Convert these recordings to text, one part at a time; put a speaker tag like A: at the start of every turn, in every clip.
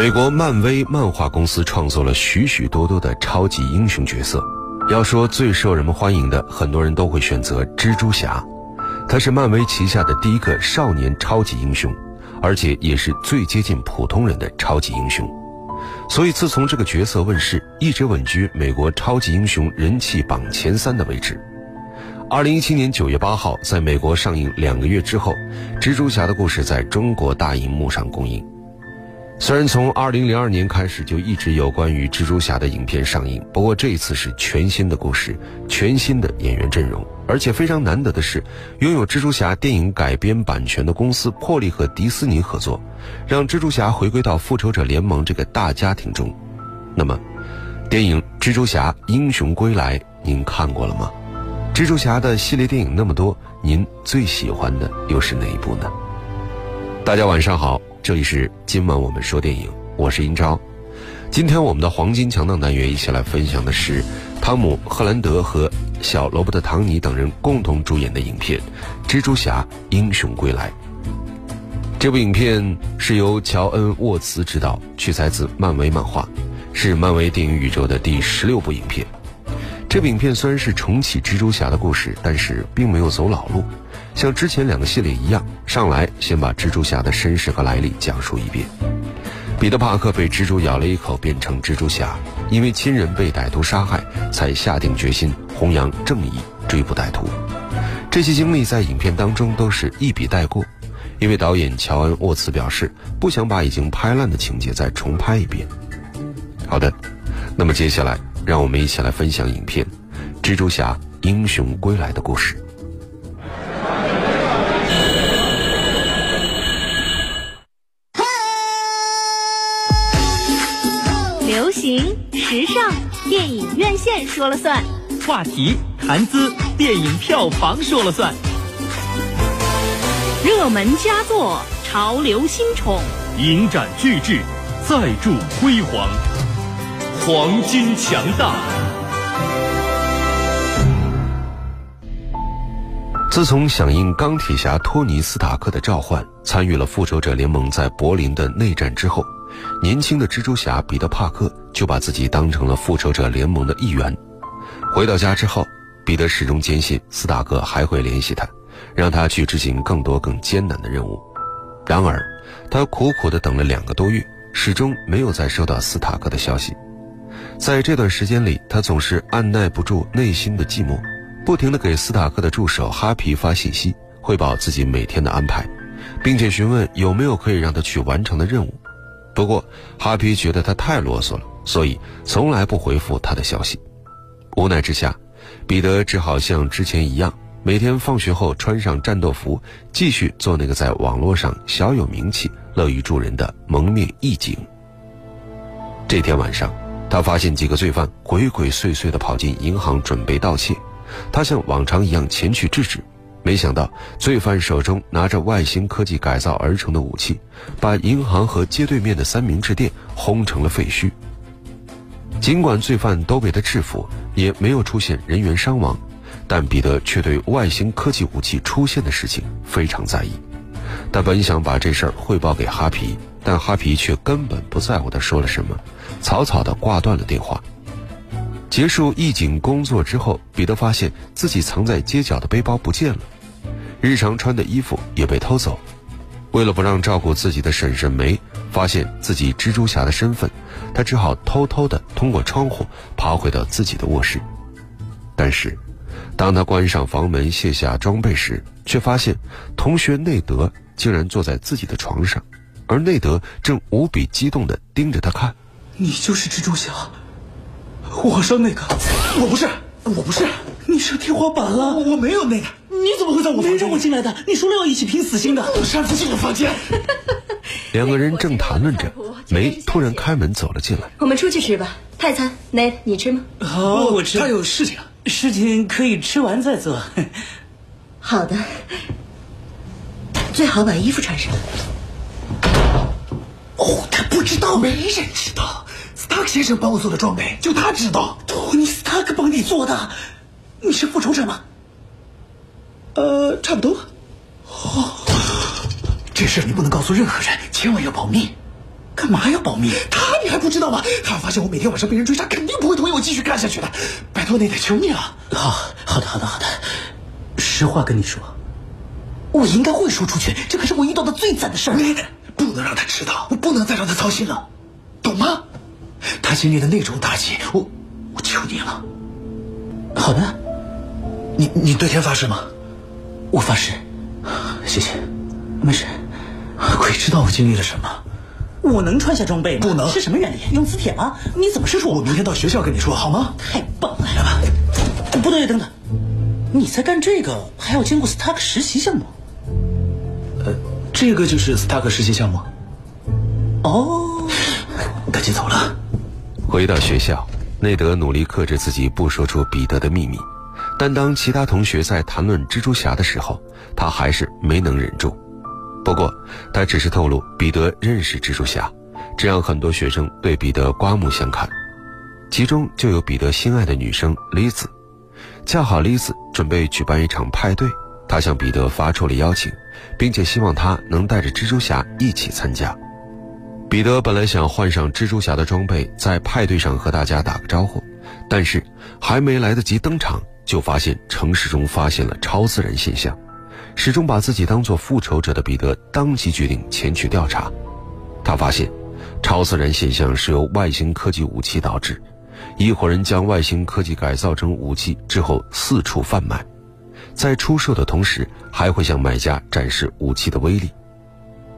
A: 美国漫威漫画公司创作了许许多多的超级英雄角色。要说最受人们欢迎的，很多人都会选择蜘蛛侠。他是漫威旗下的第一个少年超级英雄，而且也是最接近普通人的超级英雄。所以，自从这个角色问世，一直稳居美国超级英雄人气榜前三的位置。二零一七年九月八号，在美国上映两个月之后，蜘蛛侠的故事在中国大荧幕上公映。虽然从二零零二年开始就一直有关于蜘蛛侠的影片上映，不过这一次是全新的故事，全新的演员阵容，而且非常难得的是，拥有蜘蛛侠电影改编版权的公司破例和迪士尼合作，让蜘蛛侠回归到复仇者联盟这个大家庭中。那么，电影《蜘蛛侠：英雄归来》您看过了吗？蜘蛛侠的系列电影那么多，您最喜欢的又是哪一部呢？大家晚上好。这里是今晚我们说电影，我是英超。今天我们的黄金强档单元一起来分享的是汤姆·赫兰德和小罗伯特·唐尼等人共同主演的影片《蜘蛛侠：英雄归来》。这部影片是由乔恩·沃茨执导，取材自漫威漫画，是漫威电影宇宙的第十六部影片。这部影片虽然是重启蜘蛛侠的故事，但是并没有走老路。像之前两个系列一样，上来先把蜘蛛侠的身世和来历讲述一遍。彼得·帕克被蜘蛛咬了一口，变成蜘蛛侠，因为亲人被歹徒杀害，才下定决心弘扬正义，追捕歹徒。这些经历在影片当中都是一笔带过，因为导演乔恩·沃茨表示不想把已经拍烂的情节再重拍一遍。好的，那么接下来让我们一起来分享影片《蜘蛛侠：英雄归来》的故事。
B: 流行时尚电影院线说了算，
C: 话题谈资电影票房说了算，
B: 热门佳作潮流新宠，
C: 影展巨制再铸辉煌，黄金强大。
A: 自从响应钢铁侠托尼斯塔克的召唤，参与了复仇者联盟在柏林的内战之后。年轻的蜘蛛侠彼得·帕克就把自己当成了复仇者联盟的一员。回到家之后，彼得始终坚信斯塔克还会联系他，让他去执行更多更艰难的任务。然而，他苦苦地等了两个多月，始终没有再收到斯塔克的消息。在这段时间里，他总是按耐不住内心的寂寞，不停地给斯塔克的助手哈皮发信息，汇报自己每天的安排，并且询问有没有可以让他去完成的任务。不过，哈皮觉得他太啰嗦了，所以从来不回复他的消息。无奈之下，彼得只好像之前一样，每天放学后穿上战斗服，继续做那个在网络上小有名气、乐于助人的蒙面义警。这天晚上，他发现几个罪犯鬼鬼祟祟地跑进银行准备盗窃，他像往常一样前去制止。没想到，罪犯手中拿着外星科技改造而成的武器，把银行和街对面的三明治店轰成了废墟。尽管罪犯都被他制服，也没有出现人员伤亡，但彼得却对外星科技武器出现的事情非常在意。他本想把这事儿汇报给哈皮，但哈皮却根本不在乎他说了什么，草草地挂断了电话。结束义警工作之后，彼得发现自己藏在街角的背包不见了，日常穿的衣服也被偷走。为了不让照顾自己的婶婶梅发现自己蜘蛛侠的身份，他只好偷偷的通过窗户爬回到自己的卧室。但是，当他关上房门卸下装备时，却发现同学内德竟然坐在自己的床上，而内德正无比激动的盯着他看。
D: 你就是蜘蛛侠。我说那个，我不是，我不是，
E: 你上天花板了，
D: 我没有那个，你怎么会在我房间？
E: 没让我进来的，你说了要一起拼死心的，
D: 我上次进我房间。
A: 两个人正谈论着，梅突然开门走了进来。
F: 我们出去吃吧，泰餐，梅你吃吗？
E: 好，我吃。
D: 他有事情，
E: 事情可以吃完再做。
F: 好的，最好把衣服穿上。
D: 哦，他不知道，没人知道。斯塔克先生帮我做的装备，就他知道。
E: 托尼·斯塔克帮你做的，你是复仇者吗？
D: 呃，差不多。哦，这事你不能告诉任何人，千万要保密。
E: 干嘛要保密？
D: 他你还不知道吗？他要发现我每天晚上被人追杀，肯定不会同意我继续干下去的。拜托，内德，求你了。
E: 好，好的，好的，好的。实话跟你说，我应该会说出去。这可是我遇到的最惨的事儿。
D: 不能让他知道，我不能再让他操心了，懂吗？他经历的那种打击，我我求你了。
E: 好的，
D: 你你对天发誓吗？
E: 我发誓。
D: 谢谢。
E: 没事。
D: 鬼知道我经历了什么。
E: 我能穿下装备吗？
D: 不能。
E: 是什么原理？用磁铁吗？你怎么试出？
D: 我明天到学校跟你说好吗？
E: 太棒了！来吧。不对，等等，你在干这个还要经过 Stark 实习项目？
D: 这个就是斯塔克世界项目。
E: 哦，
D: 赶紧走了。
A: 回到学校，内德努力克制自己不说出彼得的秘密，但当其他同学在谈论蜘蛛侠的时候，他还是没能忍住。不过，他只是透露彼得认识蜘蛛侠，这让很多学生对彼得刮目相看，其中就有彼得心爱的女生丽子。恰好丽子准备举办一场派对，他向彼得发出了邀请，并且希望他能带着蜘蛛侠一起参加。彼得本来想换上蜘蛛侠的装备，在派对上和大家打个招呼，但是还没来得及登场，就发现城市中发现了超自然现象。始终把自己当作复仇者的彼得当即决定前去调查。他发现，超自然现象是由外星科技武器导致。一伙人将外星科技改造成武器之后四处贩卖，在出售的同时还会向买家展示武器的威力。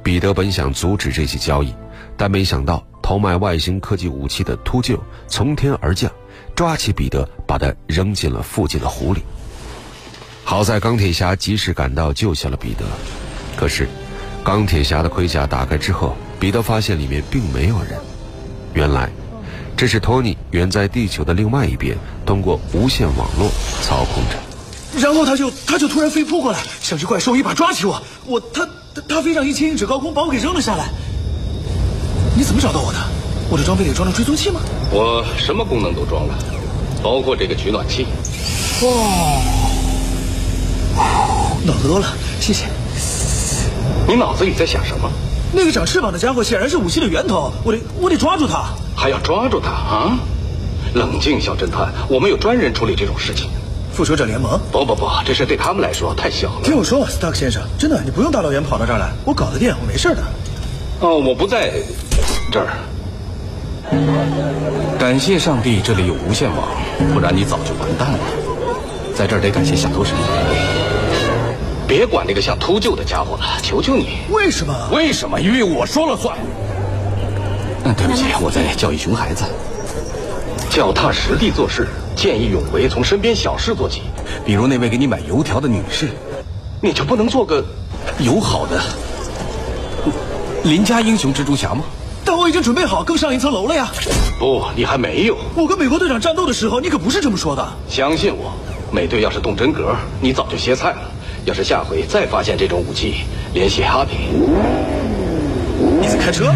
A: 彼得本想阻止这起交易，但没想到偷卖外星科技武器的秃鹫从天而降，抓起彼得，把他扔进了附近的湖里。好在钢铁侠及时赶到，救下了彼得。可是，钢铁侠的盔甲打开之后，彼得发现里面并没有人。原来，这是托尼远在地球的另外一边，通过无线网络操控着。
D: 然后他就他就突然飞扑过来，像只怪兽一把抓起我，我他他飞上一千英尺高空，把我给扔了下来。你怎么找到我的？我的装备里装了追踪器吗？
C: 我什么功能都装了，包括这个取暖器。
D: 哇！脑子多了，谢谢。
C: 你脑子里在想什么？
D: 那个长翅膀的家伙显然是武器的源头，我得我得抓住他。
C: 还要抓住他啊？冷静，小侦探，我们有专人处理这种事情。
D: 复仇者联盟？
C: 不不不，这事对他们来说太小了。
D: 听我说，，Stark 先生，真的，你不用大老远跑到这儿来，我搞得定，我没事的。
C: 哦，我不在这儿。感谢上帝，这里有无线网，不然你早就完蛋了。在这儿得感谢小偷神。别管那个像秃鹫的家伙了，求求你！
D: 为什么？
C: 为什么？因为我说了算。嗯，对不起，我在教育熊孩子。脚踏实地做事，见义勇为，从身边小事做起。比如那位给你买油条的女士，你就不能做个友好的邻家英雄蜘蛛侠吗？
D: 但我已经准备好更上一层楼了呀。
C: 不，你还没有。
D: 我跟美国队长战斗的时候，你可不是这么说的。
C: 相信我，美队要是动真格，你早就歇菜了。要是下回再发现这种武器，联系哈比。
D: 你在开车？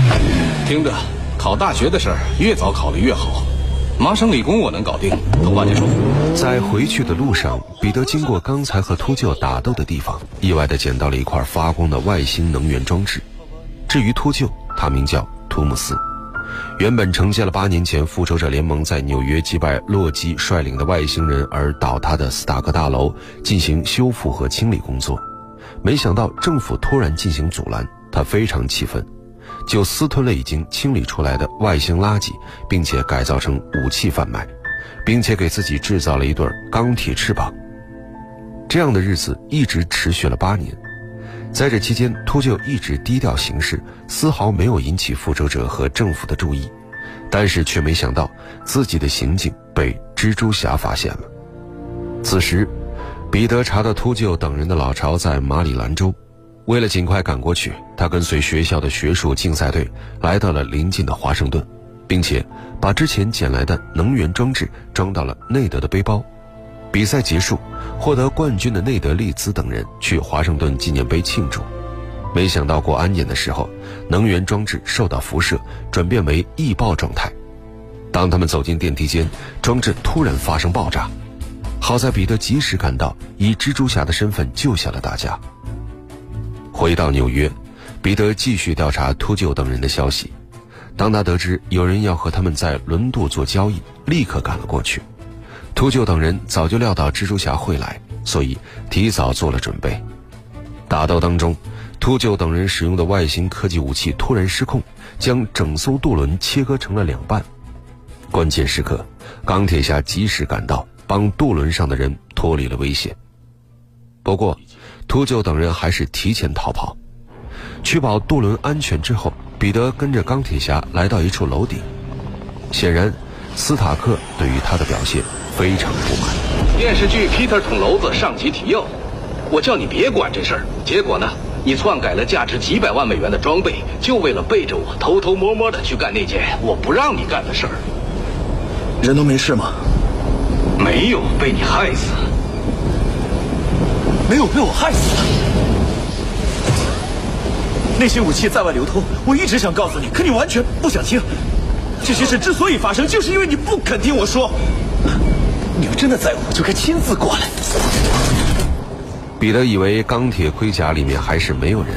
C: 听着，考大学的事儿越早考虑越好。麻省理工我能搞定。通话结束。
A: 在回去的路上，彼得经过刚才和秃鹫打斗的地方，意外地捡到了一块发光的外星能源装置。至于秃鹫，他名叫图姆斯，原本承接了八年前复仇者联盟在纽约击败洛基率领的外星人而倒塌的斯塔克大楼进行修复和清理工作，没想到政府突然进行阻拦，他非常气愤，就私吞了已经清理出来的外星垃圾，并且改造成武器贩卖，并且给自己制造了一对钢铁翅膀。这样的日子一直持续了八年。在这期间，秃鹫一直低调行事，丝毫没有引起复仇者和政府的注意，但是却没想到自己的行径被蜘蛛侠发现了。此时，彼得查到秃鹫等人的老巢在马里兰州，为了尽快赶过去，他跟随学校的学术竞赛队来到了邻近的华盛顿，并且把之前捡来的能源装置装到了内德的背包。比赛结束，获得冠军的内德利兹等人去华盛顿纪念碑庆祝，没想到过安检的时候，能源装置受到辐射，转变为易爆状态。当他们走进电梯间，装置突然发生爆炸。好在彼得及时赶到，以蜘蛛侠的身份救下了大家。回到纽约，彼得继续调查秃鹫等人的消息。当他得知有人要和他们在轮渡做交易，立刻赶了过去。秃鹫等人早就料到蜘蛛侠会来，所以提早做了准备。打斗当中，秃鹫等人使用的外星科技武器突然失控，将整艘渡轮切割成了两半。关键时刻，钢铁侠及时赶到，帮渡轮上的人脱离了危险。不过，秃鹫等人还是提前逃跑。确保渡轮安全之后，彼得跟着钢铁侠来到一处楼顶。显然，斯塔克对于他的表现非常不满。
C: 电视剧《Peter 捅娄子》上集提要：我叫你别管这事儿，结果呢，你篡改了价值几百万美元的装备，就为了背着我偷偷摸摸的去干那件我不让你干的事儿。
D: 人都没事吗？
C: 没有被你害死，
D: 没有被我害死的。那些武器在外流通，我一直想告诉你，可你完全不想听。这些事之所以发生，就是因为你不肯听我说。你要真的在乎，就该亲自过来。
A: 彼得以为钢铁盔甲里面还是没有人，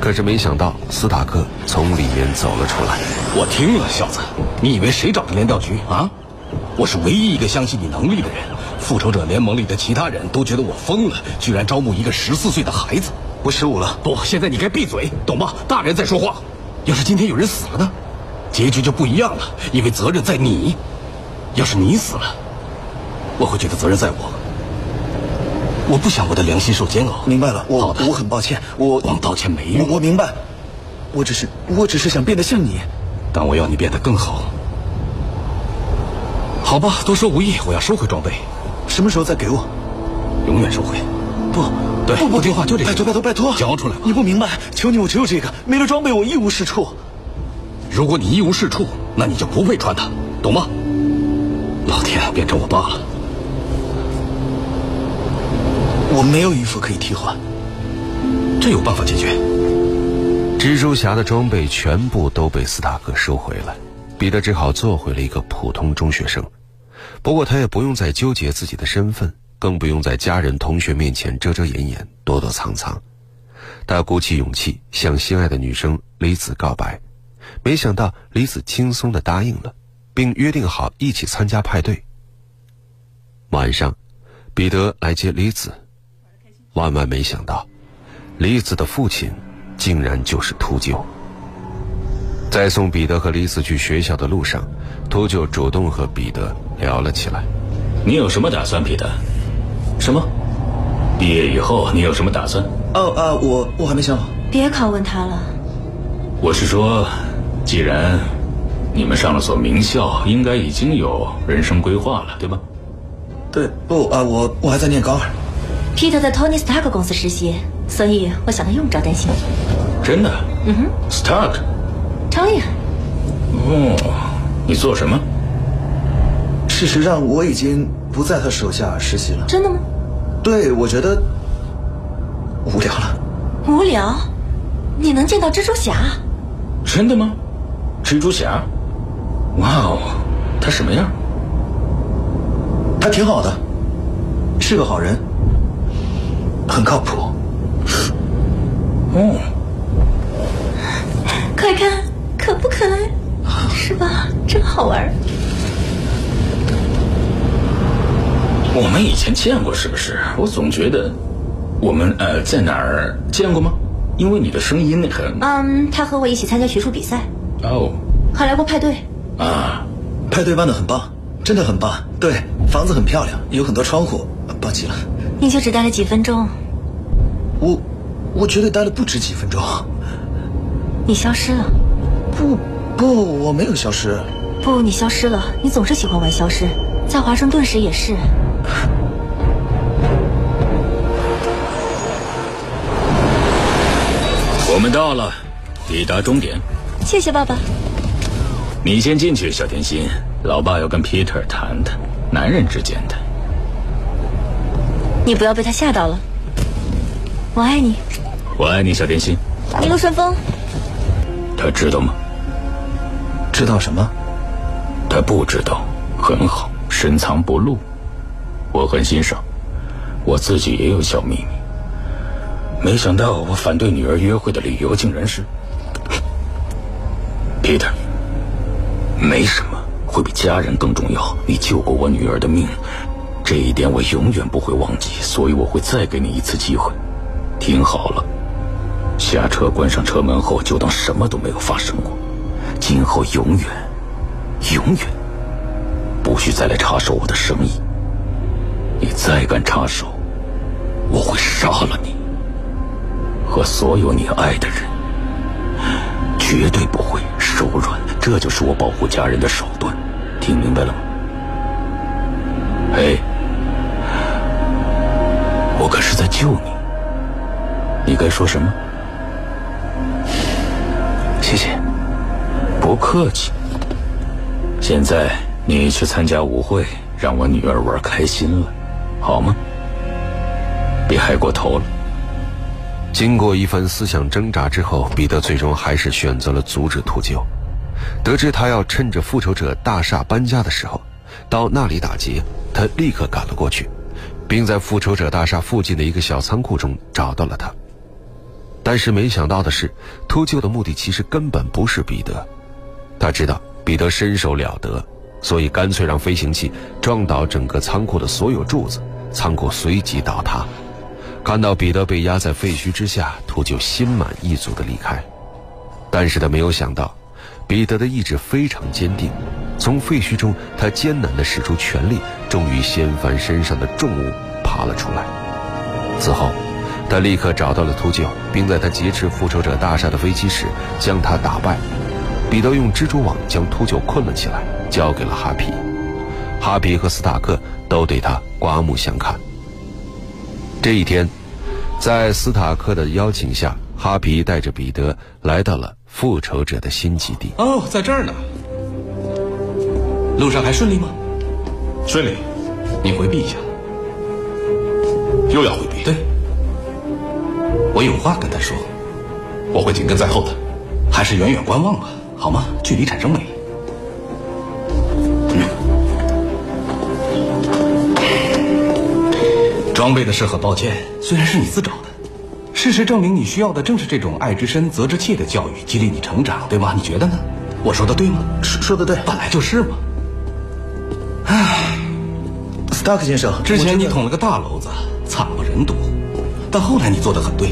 A: 可是没想到斯塔克从里面走了出来。
C: 我听了，小子，你以为谁找的联调局啊？我是唯一一个相信你能力的人。复仇者联盟里的其他人都觉得我疯了，居然招募一个十四岁的孩子。
D: 我十五了，
C: 不，现在你该闭嘴，懂吗？大人在说话。要是今天有人死了呢，结局就不一样了，因为责任在你。要是你死了，我会觉得责任在我。我不想我的良心受煎熬。
D: 明白了，我
C: 好的
D: 我很抱歉，我
C: 光道歉没用。
D: 我我明白，我只是我只是想变得像你。
C: 但我要你变得更好。好吧，多说无益，我要收回装备，
D: 什么时候再给我？
C: 永远收回。
D: 不，
C: 对
D: 不不
C: 不听话就这个
D: 拜托拜托拜托，
C: 交出来吧
D: 你不明白，求你，我只有这个，没了装备我一无是处。
C: 如果你一无是处，那你就不配穿它，懂吗？老天，变成我爸了。
D: 我没有衣服可以替换，
C: 这有办法解决。
A: 蜘蛛侠的装备全部都被斯塔克收回了，彼得只好做回了一个普通中学生。不过他也不用再纠结自己的身份，更不用在家人、同学面前遮遮掩掩、躲躲藏藏。他鼓起勇气向心爱的女生李子告白，没想到李子轻松地答应了，并约定好一起参加派对。晚上，彼得来接李子，万万没想到，李子的父亲竟然就是秃鹫。在送彼得和丽丝去学校的路上，秃鹫主动和彼得聊了起来。
G: 你有什么打算，彼得？
D: 什么？
G: 毕业以后你有什么打算？
D: 哦啊，我我还没想好。
F: 别拷问他了。
G: 我是说，既然你们上了所名校，应该已经有人生规划了，对吧？
D: 对，不啊，我我还在念高二。
F: Peter 在 Tony Stark 公司实习，所以我想他用不着担心。
G: 真的？嗯哼，Stark。
F: 超厉害，
G: 哦，你做什么？
D: 事实上，我已经不在他手下实习了。
F: 真的吗？
D: 对，我觉得无聊了。
F: 无聊？你能见到蜘蛛侠？
G: 真的吗？蜘蛛侠？哇哦，他什么样？
D: 他挺好的，是个好人，很靠谱。
G: 哦，
F: 快看，可不可爱？是吧？真好玩。
G: 我们以前见过是不是？我总觉得我们呃在哪儿见过吗？因为你的声音很
F: 嗯，他和我一起参加学术比赛，
G: 哦
F: 还来过派对。
G: 啊，
D: 派对办的很棒，真的很棒。对，房子很漂亮，有很多窗户。抱歉了，
F: 你就只待了几分钟，
D: 我我觉得待了不止几分钟。
F: 你消失了。
D: 不不，我没有消失。
F: 不，你消失了。你总是喜欢玩消失，在华盛顿时也是。
G: 我们到了，抵达终点。
F: 谢谢爸爸。
G: 你先进去，小甜心。老爸要跟 Peter 谈谈男人之间的。
F: 你不要被他吓到了。我爱你，
G: 我爱你，小甜心。
F: 一路顺风。
G: 他知道吗？
D: 知道什么？
G: 他不知道，很好，深藏不露。我很欣赏，我自己也有小秘密。没想到我反对女儿约会的理由竟然是 Peter，没什么会比家人更重要。你救过我女儿的命，这一点我永远不会忘记，所以我会再给你一次机会。听好了，下车关上车门后，就当什么都没有发生过。今后永远、永远不许再来插手我的生意。你再敢插手，我会杀了你和所有你爱的人，绝对不会手软。这就是我保护家人的手段，听明白了吗？嘿，我可是在救你，你该说什么？
E: 谢谢。
G: 不客气。现在你去参加舞会，让我女儿玩开心了，好吗？别害过头了。
A: 经过一番思想挣扎之后，彼得最终还是选择了阻止秃鹫。得知他要趁着复仇者大厦搬家的时候到那里打劫，他立刻赶了过去，并在复仇者大厦附近的一个小仓库中找到了他。但是没想到的是，秃鹫的目的其实根本不是彼得。他知道彼得身手了得，所以干脆让飞行器撞倒整个仓库的所有柱子，仓库随即倒塌。看到彼得被压在废墟之下，秃鹫心满意足地离开。但是他没有想到，彼得的意志非常坚定。从废墟中，他艰难地使出全力，终于掀翻身上的重物，爬了出来。此后，他立刻找到了秃鹫，并在他劫持复仇者大厦的飞机时将他打败。彼得用蜘蛛网将秃鹫困了起来，交给了哈皮。哈皮和斯塔克都对他刮目相看。这一天，在斯塔克的邀请下，哈皮带着彼得来到了复仇者的新基地。
C: 哦，在这儿呢。路上还顺利吗？
D: 顺利。
C: 你回避一下。
D: 又要回避？
C: 对。我有话跟他说，
D: 我会紧跟在后的。
C: 还是远远观望吧，好吗？距离产生美。装备的事很抱歉，虽然是你自找的，事实证明你需要的正是这种爱之深责之切的教育，激励你成长，对吗？你觉得呢？我说的对吗？
D: 说说的对，
C: 本来就是嘛。
D: 唉，Stark 先生，
C: 之前你捅了个大篓子，惨不忍睹，但后来你做的很对。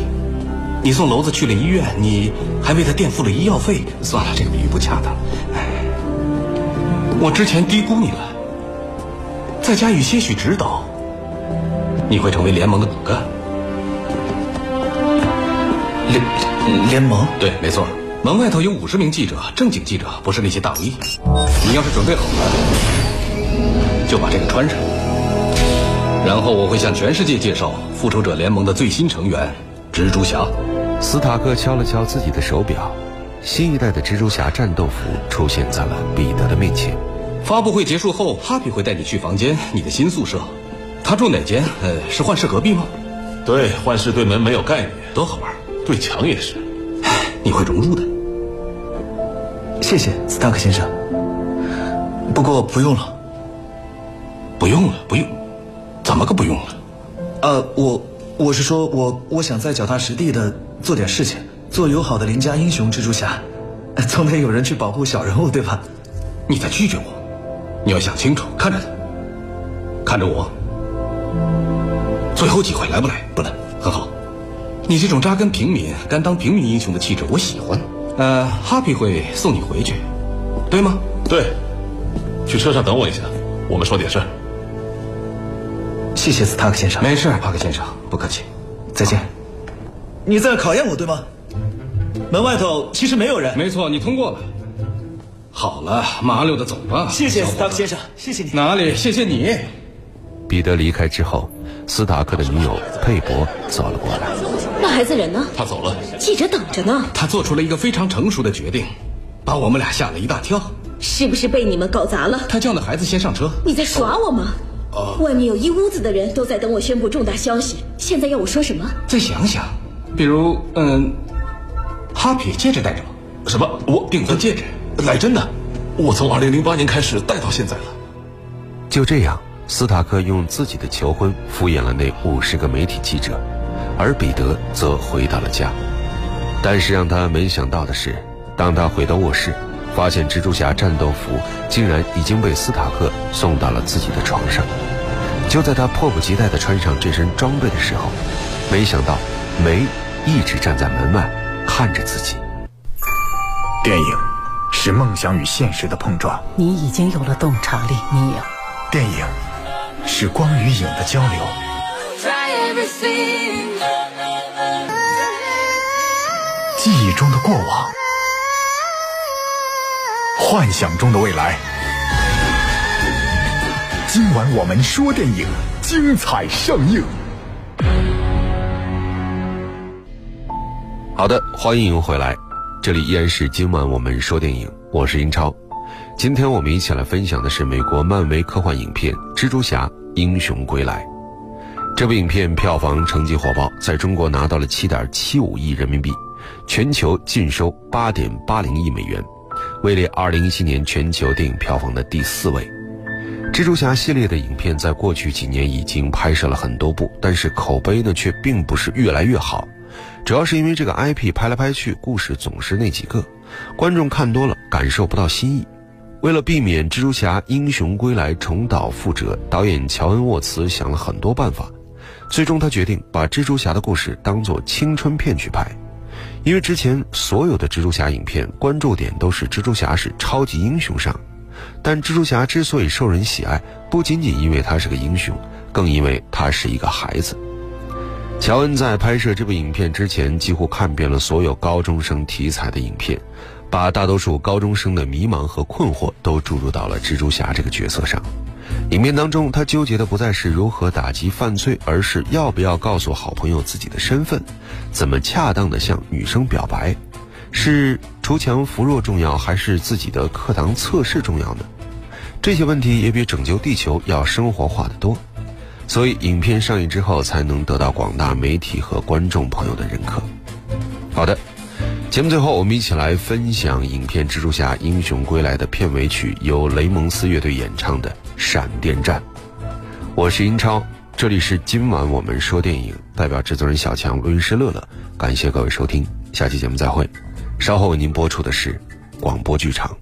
C: 你送娄子去了医院，你还为他垫付了医药费。算了，这个比喻不恰当。我之前低估你了，再加以些许指导，你会成为联盟的骨干。
D: 联联盟？
C: 对，没错。门外头有五十名记者，正经记者，不是那些大 V。你要是准备好了，就把这个穿上，然后我会向全世界介绍复仇者联盟的最新成员——蜘蛛侠。
A: 斯塔克敲了敲自己的手表，新一代的蜘蛛侠战斗服出现在了彼得的面前。
C: 发布会结束后，哈皮会带你去房间，你的新宿舍。他住哪间？呃，是幻视隔壁吗？
D: 对，幻视对门没有概念，
C: 多好玩，
D: 对墙也是。
C: 你会融入的。
D: 谢谢，斯塔克先生。不过不用了，
C: 不用了，不用。怎么个不用了？
D: 呃，我我是说，我我想再脚踏实地的。做点事情，做友好的邻家英雄蜘蛛侠，总得有人去保护小人物，对吧？
C: 你在拒绝我，你要想清楚，看着他，看着我。最后机会来不来？
D: 不来，
C: 很好。你这种扎根平民、甘当平民英雄的气质，我喜欢。呃，哈皮会送你回去，对吗？
D: 对。去车上等我一下，我们说点事儿。谢谢斯塔克先生。
C: 没事，帕克先生，不客气。
D: 再见。你在考验我对吗？门外头其实没有人。
C: 没错，你通过了。好了，麻溜的走吧。
D: 谢谢斯塔克先生，谢谢你。
C: 哪里？谢谢你。
A: 彼得离开之后，斯塔克的女友佩伯走了过来。
F: 那孩子人呢？
D: 他走了。
F: 记者等着呢。
C: 他做出了一个非常成熟的决定，把我们俩吓了一大跳。
F: 是不是被你们搞砸了？
C: 他叫那孩子先上车。
F: 你在耍我吗？外面有一屋子的人都在等我宣布重大消息。现在要我说什么？
C: 再想想。比如，嗯，哈皮戒指戴着吗？
D: 什么？我
C: 订婚戒指？
D: 来真的？我从二零零八年开始戴到现在了。
A: 就这样，斯塔克用自己的求婚敷衍了那五十个媒体记者，而彼得则回到了家。但是让他没想到的是，当他回到卧室，发现蜘蛛侠战斗服竟然已经被斯塔克送到了自己的床上。就在他迫不及待地穿上这身装备的时候，没想到梅一直站在门外看着自己。
H: 电影是梦想与现实的碰撞，
I: 你已经有了洞察力，你有。
H: 电影是光与影的交流，记忆中的过往，幻想中的未来。今晚我们说电影，精彩上映。
A: 好的，欢迎回来，这里依然是今晚我们说电影，我是英超。今天我们一起来分享的是美国漫威科幻影片《蜘蛛侠：英雄归来》。这部影片票房成绩火爆，在中国拿到了七点七五亿人民币。全球净收八点八零亿美元，位列二零一七年全球电影票房的第四位。蜘蛛侠系列的影片在过去几年已经拍摄了很多部，但是口碑呢却并不是越来越好，主要是因为这个 IP 拍来拍去，故事总是那几个，观众看多了感受不到新意。为了避免蜘蛛侠英雄归来重蹈覆辙，导演乔恩沃茨想了很多办法，最终他决定把蜘蛛侠的故事当做青春片去拍。因为之前所有的蜘蛛侠影片关注点都是蜘蛛侠是超级英雄上，但蜘蛛侠之所以受人喜爱，不仅仅因为他是个英雄，更因为他是一个孩子。乔恩在拍摄这部影片之前，几乎看遍了所有高中生题材的影片，把大多数高中生的迷茫和困惑都注入到了蜘蛛侠这个角色上。影片当中，他纠结的不再是如何打击犯罪，而是要不要告诉好朋友自己的身份，怎么恰当的向女生表白，是锄强扶弱重要，还是自己的课堂测试重要呢？这些问题也比拯救地球要生活化的多，所以影片上映之后才能得到广大媒体和观众朋友的认可。好的，节目最后我们一起来分享影片《蜘蛛侠：英雄归来》的片尾曲，由雷蒙斯乐队演唱的。闪电战，我是英超，这里是今晚我们说电影，代表制作人小强、录音师乐乐，感谢各位收听，下期节目再会。稍后为您播出的是广播剧场。